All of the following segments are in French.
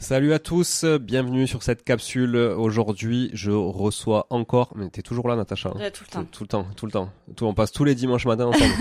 Salut à tous, bienvenue sur cette capsule. Aujourd'hui, je reçois encore, mais t'es toujours là, Natacha hein Tout le temps. Tout, le temps, tout le temps. Tout, on passe tous les dimanches matin ensemble.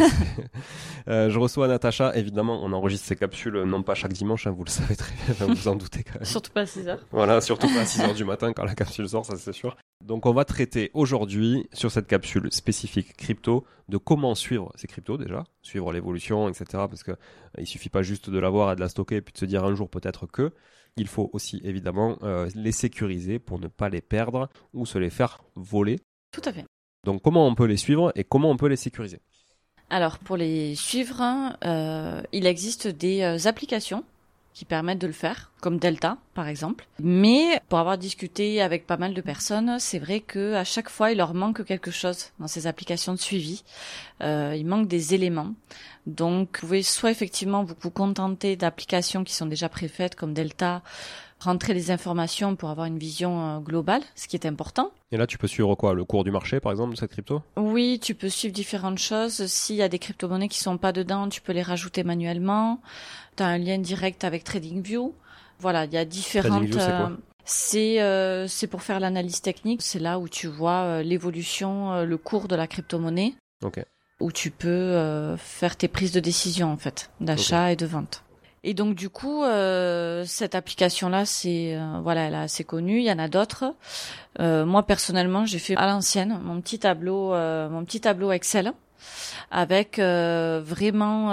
euh, je reçois Natacha. Évidemment, on enregistre ces capsules non pas chaque dimanche, hein, vous le savez très bien, vous vous en doutez quand même. surtout pas à 6 heures. Voilà, surtout pas à 6 heures du matin quand la capsule sort, ça c'est sûr. Donc, on va traiter aujourd'hui sur cette capsule spécifique crypto de comment suivre ces cryptos déjà, suivre l'évolution, etc. Parce que euh, il suffit pas juste de l'avoir et de la stocker et puis de se dire un jour peut-être que il faut aussi évidemment euh, les sécuriser pour ne pas les perdre ou se les faire voler. Tout à fait. Donc comment on peut les suivre et comment on peut les sécuriser? Alors pour les suivre, euh, il existe des euh, applications qui permettent de le faire, comme Delta par exemple. Mais pour avoir discuté avec pas mal de personnes, c'est vrai que à chaque fois il leur manque quelque chose dans ces applications de suivi. Euh, il manque des éléments. Donc vous pouvez soit effectivement vous, vous contenter d'applications qui sont déjà préfaites comme Delta, rentrer les informations pour avoir une vision euh, globale, ce qui est important. Et là, tu peux suivre quoi? Le cours du marché, par exemple, de cette crypto? Oui, tu peux suivre différentes choses. S'il y a des crypto-monnaies qui sont pas dedans, tu peux les rajouter manuellement. Tu as un lien direct avec TradingView. Voilà, il y a différentes... c'est euh, c'est pour faire l'analyse technique. C'est là où tu vois euh, l'évolution, euh, le cours de la crypto-monnaie. Ok. Où tu peux euh, faire tes prises de décision en fait, d'achat okay. et de vente. Et donc du coup, euh, cette application-là, c'est euh, voilà, elle est assez connue. Il y en a d'autres. Euh, moi personnellement, j'ai fait à l'ancienne mon petit tableau, mon petit tableau Excel avec vraiment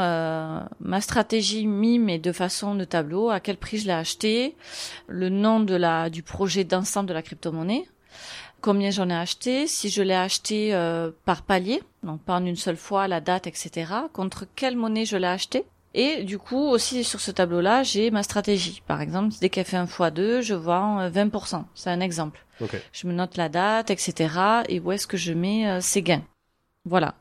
ma stratégie mime et de façon de tableau, à quel prix je l'ai acheté, le nom de la du projet d'ensemble de la crypto-monnaie combien j'en ai acheté, si je l'ai acheté euh, par palier, donc pas en une seule fois, la date, etc., contre quelle monnaie je l'ai acheté. Et du coup, aussi sur ce tableau-là, j'ai ma stratégie. Par exemple, dès qu'elle fait un x2, je vends 20%. C'est un exemple. Je me note la date, etc. Et où est-ce que je mets ces gains? Voilà.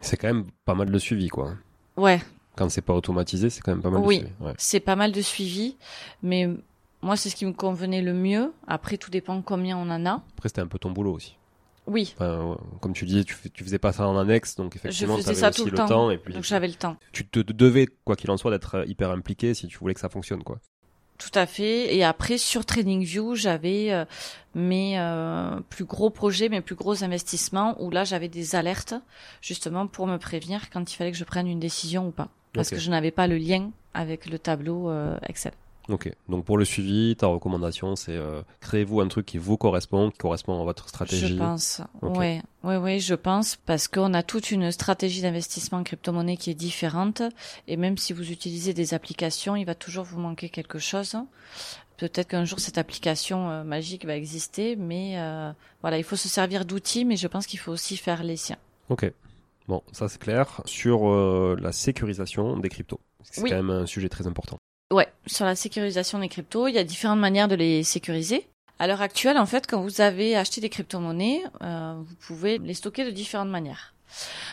C'est quand même pas mal de suivi, quoi. Ouais. Quand c'est pas automatisé, c'est quand même pas mal de suivi. Oui, c'est pas mal de suivi. Mais moi, c'est ce qui me convenait le mieux. Après, tout dépend combien on en a. Après, c'était un peu ton boulot aussi. Oui. comme tu disais, tu, tu faisais pas ça en annexe, donc effectivement, faisais ça tout le, temps. et puis, donc j'avais le temps. Tu te devais, quoi qu'il en soit, d'être euh, hyper impliqué si tu voulais que ça fonctionne, quoi. Tout à fait. Et après, sur TradingView, j'avais euh, mes euh, plus gros projets, mes plus gros investissements, où là, j'avais des alertes, justement, pour me prévenir quand il fallait que je prenne une décision ou pas. Parce que je n'avais pas le lien avec le tableau Excel. Ok, donc pour le suivi, ta recommandation, c'est euh, créez-vous un truc qui vous correspond, qui correspond à votre stratégie. Je pense, ouais, ouais, ouais, je pense, parce qu'on a toute une stratégie d'investissement en crypto-monnaie qui est différente, et même si vous utilisez des applications, il va toujours vous manquer quelque chose. Peut-être qu'un jour cette application euh, magique va exister, mais euh, voilà, il faut se servir d'outils, mais je pense qu'il faut aussi faire les siens. Ok, bon, ça c'est clair. Sur la sécurisation des cryptos, c'est quand même un sujet très important. Ouais, sur la sécurisation des cryptos, il y a différentes manières de les sécuriser. À l'heure actuelle, en fait, quand vous avez acheté des crypto-monnaies, euh, vous pouvez les stocker de différentes manières.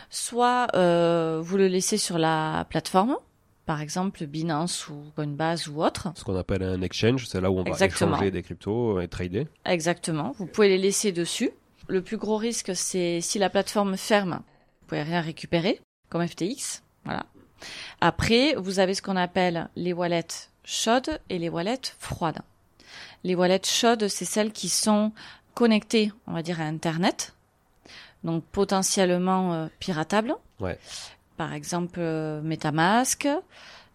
Soit euh, vous le laissez sur la plateforme, par exemple Binance ou Coinbase ou autre. Ce qu'on appelle un exchange, c'est là où on va échanger des cryptos et trader. Exactement. Vous pouvez les laisser dessus. Le plus gros risque, c'est si la plateforme ferme, vous pouvez rien récupérer, comme FTX. Voilà. Après, vous avez ce qu'on appelle les wallets chaudes et les wallets froides. Les wallets chaudes, c'est celles qui sont connectées, on va dire, à Internet, donc potentiellement euh, piratables. Ouais. Par exemple, euh, MetaMask,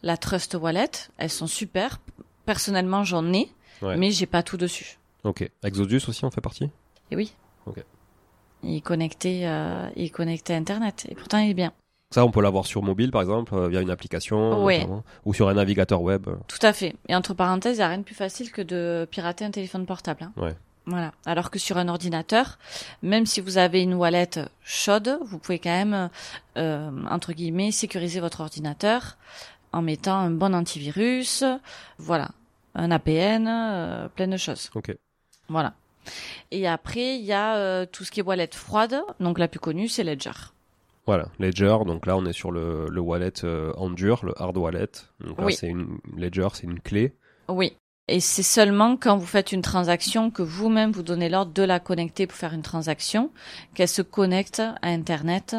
la Trust Wallet, elles sont super. Personnellement, j'en ai, mais j'ai pas tout dessus. Ok. Exodus aussi en fait partie? Et oui. Ok. Il est connecté, euh, il est connecté à Internet, et pourtant il est bien. Ça, on peut l'avoir sur mobile, par exemple, euh, via une application, ou sur un navigateur web. Tout à fait. Et entre parenthèses, il n'y a rien de plus facile que de pirater un téléphone portable. Hein. Ouais. Voilà. Alors que sur un ordinateur, même si vous avez une wallet chaude, vous pouvez quand même, euh, entre guillemets, sécuriser votre ordinateur en mettant un bon antivirus, voilà, un APN, euh, plein de choses. Ok. Voilà. Et après, il y a euh, tout ce qui est wallet froide. Donc la plus connue, c'est Ledger. Voilà, Ledger. Donc là, on est sur le, le wallet euh, en dur, le hard wallet. Donc là, c'est une Ledger, c'est une clé. Oui. Et c'est seulement quand vous faites une transaction que vous-même vous donnez l'ordre de la connecter pour faire une transaction qu'elle se connecte à Internet.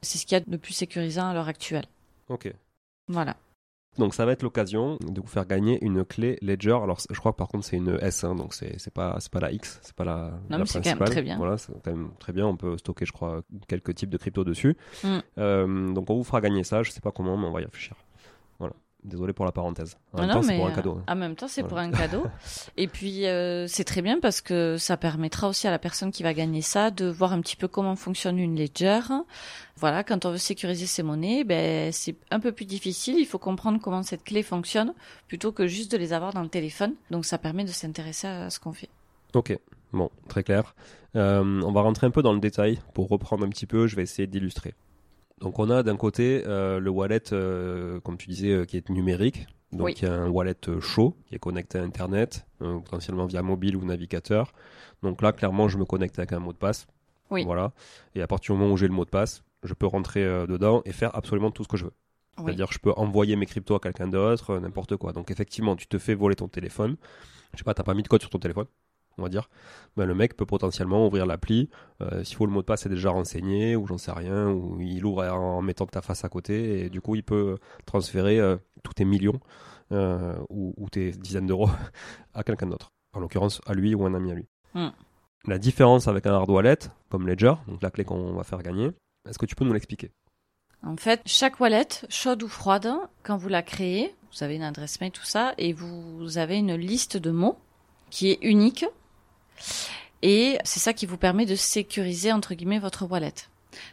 C'est ce qu'il y a de plus sécurisant à l'heure actuelle. Ok. Voilà. Donc ça va être l'occasion de vous faire gagner une clé Ledger. Alors je crois que par contre c'est une S, hein, donc c'est c'est pas c'est pas la X, c'est pas la, non, mais c'est quand même très bien. Voilà, c'est quand même très bien. On peut stocker, je crois, quelques types de crypto dessus. Mm. Euh, donc on vous fera gagner ça. Je sais pas comment, mais on va y réfléchir. Désolé pour la parenthèse. En même temps, c'est pour un cadeau. Hein. En même temps, c'est pour un cadeau. Et puis, euh, c'est très bien parce que ça permettra aussi à la personne qui va gagner ça de voir un petit peu comment fonctionne une ledger. Voilà, quand on veut sécuriser ses monnaies, ben, c'est un peu plus difficile. Il faut comprendre comment cette clé fonctionne plutôt que juste de les avoir dans le téléphone. Donc, ça permet de s'intéresser à ce qu'on fait. Ok, bon, très clair. Euh, on va rentrer un peu dans le détail pour reprendre un petit peu. Je vais essayer d'illustrer. Donc on a d'un côté euh, le wallet, euh, comme tu disais, euh, qui est numérique. Donc il y a un wallet chaud qui est connecté à Internet, potentiellement via mobile ou navigateur. Donc là, clairement, je me connecte avec un mot de passe. Oui. Voilà. Et à partir du moment où j'ai le mot de passe, je peux rentrer dedans et faire absolument tout ce que je veux. C'est-à-dire que je peux envoyer mes cryptos à quelqu'un d'autre, n'importe quoi. Donc effectivement, tu te fais voler ton téléphone. Je sais pas, t'as pas mis de code sur ton téléphone? On va dire, ben, le mec peut potentiellement ouvrir l'appli. Euh, S'il faut le mot de passe est déjà renseigné, ou j'en sais rien, ou il ouvre en mettant ta face à côté, et du coup il peut transférer euh, tous tes millions euh, ou, ou, tes dizaines d'euros à quelqu'un d'autre. En l'occurrence à lui ou un ami à lui. Hmm. La différence avec un hard wallet, comme Ledger, donc la clé qu'on va faire gagner, est-ce que tu peux nous l'expliquer? En fait, chaque wallet, chaude ou froide, quand vous la créez, vous avez une adresse mail, tout ça, et vous avez une liste de mots qui est unique et c'est ça qui vous permet de sécuriser, entre guillemets, votre wallet.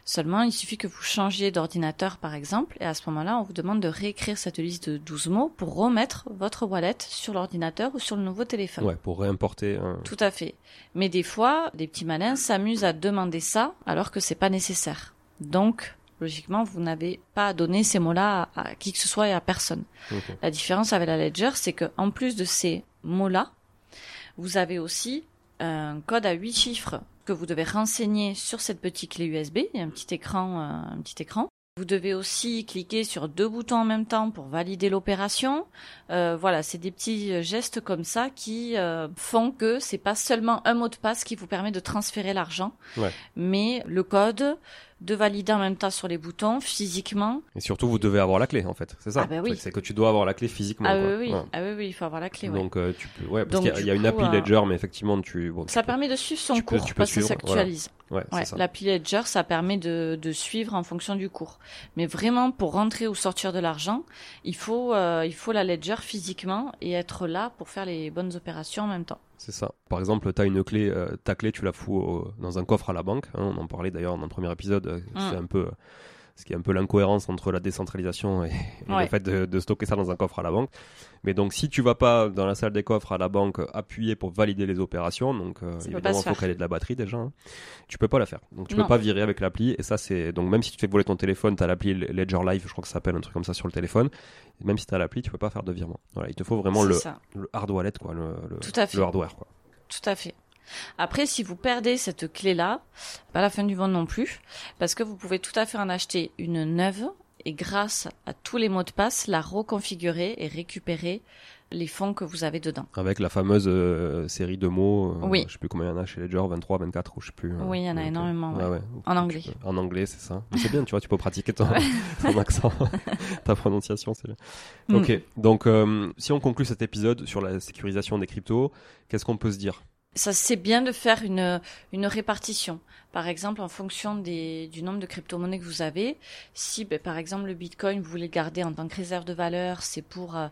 Seulement, il suffit que vous changiez d'ordinateur, par exemple, et à ce moment-là, on vous demande de réécrire cette liste de 12 mots pour remettre votre wallet sur l'ordinateur ou sur le nouveau téléphone. Ouais, pour réimporter. un- Tout à fait. Mais des fois, des petits malins s'amusent à demander ça alors que c'est pas nécessaire. Donc, logiquement, vous n'avez pas à donner ces mots-là à, à qui que ce soit et à personne. La différence avec la Ledger, c'est que en plus de ces mots-là, vous avez aussi un code à 8 chiffres que vous devez renseigner sur cette petite clé USB. Il y a un petit écran, euh, un petit écran. Vous devez aussi cliquer sur deux boutons en même temps pour valider l'opération. Euh, voilà, c'est des petits gestes comme ça qui euh, font que c'est pas seulement un mot de passe qui vous permet de transférer l'argent, Ouais. mais le code de valider en même temps sur les boutons physiquement. Et surtout, vous devez avoir la clé, en fait. C'est ça. Ah bah oui. C'est- que tu dois avoir la clé physiquement. Ah quoi. oui, Ouais. ah oui, oui, il faut avoir la clé. ouais. Donc, euh, tu peux. Ouais, parce qu'il y a- du il y, a une appli euh, Ledger, mais effectivement, tu. Bon, tu Ça peux- permet de suivre son tu peux- cours tu peux parce que ça suivre, s'actualise. Ouais, l'appli Ledger, ça permet de, de suivre en fonction du cours. Mais vraiment, pour rentrer ou sortir de l'argent, il faut, euh, il faut la Ledger physiquement et être là pour faire les bonnes opérations en même temps. C'est ça. Par exemple, tu as une clé, euh, ta clé, tu la fous au- dans un coffre à la banque. hein, on en parlait d'ailleurs dans le premier épisode. euh, Mm. C'est un peu euh, ce qui est un peu l'incohérence entre la décentralisation et, Ouais. le fait de, de stocker ça dans un coffre à la banque. Mais donc, si tu vas pas dans la salle des coffres à la banque appuyer pour valider les opérations, donc euh, évidemment, il faut qu'elle ait de la batterie déjà. hein, tu peux pas la faire. Donc, tu Non. peux pas virer avec l'appli. Et ça, c'est donc même si tu te fais voler ton téléphone, tu as l'appli Ledger Live, je crois que ça s'appelle un truc comme ça sur le téléphone. Même si tu as l'appli, tu peux pas faire de virement. Voilà, il te faut vraiment C'est le, ça, le hard wallet, quoi, le, le, Tout à fait. le hardware, quoi. tout à fait. Après, si vous perdez cette clé-là, pas la fin du monde non plus, parce que vous pouvez tout à fait en acheter une neuve et grâce à tous les mots de passe, la reconfigurer et récupérer les fonds que vous avez dedans. Avec la fameuse euh, série de mots. euh, Oui. Je sais plus combien il y en a chez Ledger, 23, 24 ou je sais plus. euh, Oui, il y en a énormément, ouais. ouais. En anglais. Peux- En anglais, c'est ça. C'est bien, tu vois, tu peux pratiquer ton, ton accent, ta prononciation, c'est bien. Mm. Ok, donc euh, si on conclut cet épisode sur la sécurisation des cryptos, qu'est-ce qu'on peut se dire? Ça, c'est bien de faire une, une répartition. Par exemple, en fonction des, du nombre de crypto-monnaies que vous avez, si, ben, par exemple, le Bitcoin, vous voulez le garder en tant que réserve de valeur, c'est pour euh,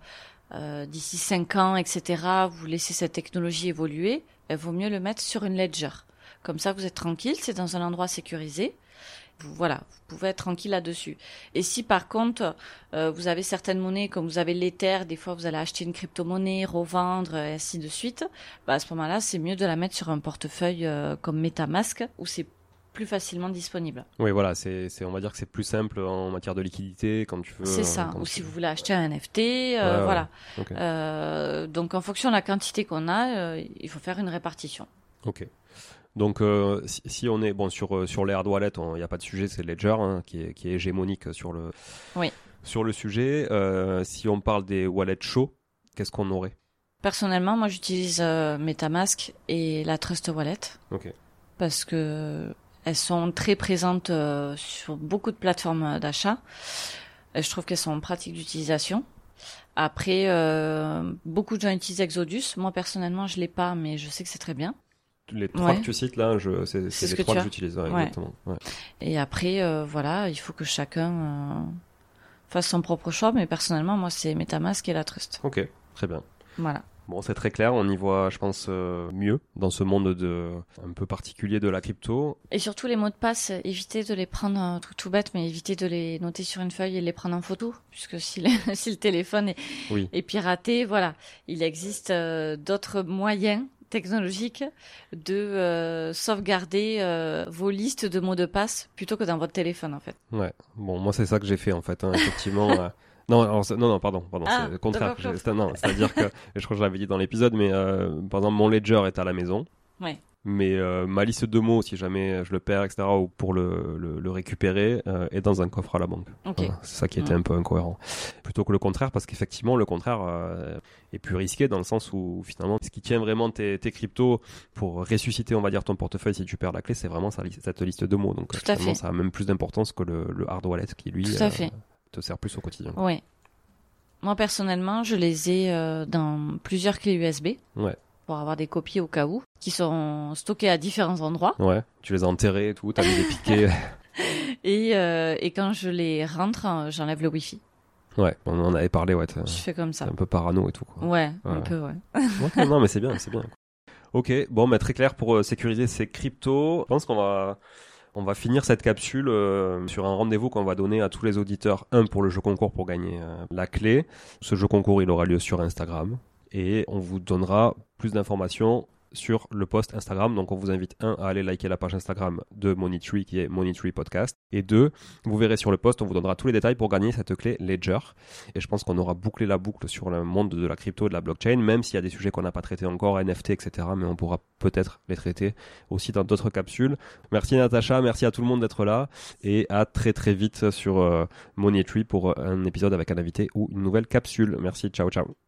euh, d'ici 5 ans, etc., vous laissez cette technologie évoluer, il vaut mieux le mettre sur une ledger. Comme ça, vous êtes tranquille, c'est dans un endroit sécurisé. Voilà, vous pouvez être tranquille là-dessus. Et si par contre, euh, vous avez certaines monnaies, comme vous avez l'Ether, des fois vous allez acheter une crypto-monnaie, revendre, et ainsi de suite, bah, à ce moment-là, c'est mieux de la mettre sur un portefeuille euh, comme MetaMask, où c'est plus facilement disponible. Oui, voilà, c'est, on va dire que c'est plus simple en matière de liquidité quand tu veux. c'est euh, ça. Ou tu- si vous voulez acheter un NFT, euh, Ouais, ouais. voilà. Ok. Euh, donc en fonction de la quantité qu'on a, euh, il faut faire une répartition. Ok. Donc, euh, si, si on est bon sur euh, sur les hard wallets, il n'y a pas de sujet, c'est Ledger hein, qui est qui est hégémonique sur le Oui. sur le sujet. Euh, si on parle des wallets chauds, qu'est-ce qu'on aurait? Personnellement, moi j'utilise euh, MetaMask et la Trust Wallet parce que elles sont très présentes sur beaucoup de plateformes d'achat. Je trouve qu'elles sont pratiques d'utilisation. Après, beaucoup de gens utilisent Exodus. Moi personnellement, je l'ai pas, mais je sais que c'est très bien. Les trois Ouais. que tu cites là, je, c'est, C'est c'est ce les que trois que as. j'utilise, ouais, Ouais. exactement. Et après, euh, voilà, il faut que chacun euh, fasse son propre choix. Mais personnellement, moi, c'est MetaMask et la Trust. Ok, très bien. Voilà. Bon, c'est très clair, on y voit, je pense, euh, mieux dans ce monde de un peu particulier de la crypto. Et surtout les mots de passe, évitez de les prendre un truc tout bête, mais évitez de les noter sur une feuille et les prendre en photo, puisque si le, si le téléphone est, Oui. est piraté, voilà, il existe euh, d'autres moyens technologiques de euh, sauvegarder euh, vos listes de mots de passe plutôt que dans votre téléphone en fait. Ouais. Bon, moi c'est ça que j'ai fait en fait, hein, effectivement. euh, Non, alors, non, non, pardon, pardon, Ah, c'est le contraire. c'est-à-dire que, je crois que je l'avais dit dans l'épisode, mais par exemple, mon ledger est à la maison. Ouais. Mais euh, ma liste de mots, si jamais je le perds, etc., ou pour le, le, le récupérer, euh, est dans un coffre à la banque. Voilà, c'est ça qui était un peu incohérent. Plutôt que le contraire, parce qu'effectivement, le contraire euh, est plus risqué dans le sens où finalement, ce qui tient vraiment tes, tes cryptos pour ressusciter, on va dire, ton portefeuille si tu perds la clé, c'est vraiment sa cette liste de mots. Donc Tout à finalement, fait. ça a même plus d'importance que le, le hard wallet qui, lui, te sert plus au quotidien. Moi personnellement, je les ai dans plusieurs clés USB. Ouais. Pour avoir des copies au cas où, qui sont stockées à différents endroits. Ouais, tu les as enterrés et tout, t'as mis des piquets. Et, euh, et quand je les rentre, euh, j'enlève le Wi-Fi. ouais, on en avait parlé, ouais, Je fais comme ça. un peu parano et tout. Quoi. Ouais, un peu, ouais. Non, mais c'est bien, c'est bien. Ok, bon, bah, très clair pour euh, sécuriser ces cryptos. Je pense qu'on va On va finir cette capsule euh, sur un rendez-vous qu'on va donner à tous les auditeurs. Un pour le jeu concours pour gagner euh, la clé. Ce jeu concours, il aura lieu sur Instagram. Et on vous donnera plus d'informations sur le post Instagram. Donc on vous invite un à aller liker la page Instagram de Monitree qui est Monitree Podcast et deux, vous verrez sur le post, on vous donnera tous les détails pour gagner cette clé Ledger. Et je pense qu'on aura bouclé la boucle sur le monde de la crypto et de la blockchain, même s'il y a des sujets qu'on n'a pas traités encore, NFT, etc. Mais on pourra peut-être les traiter aussi dans d'autres capsules. Merci Natacha, merci à tout le monde d'être là et à très très vite sur euh, Monitree pour un épisode avec un invité ou une nouvelle capsule. Merci, ciao ciao.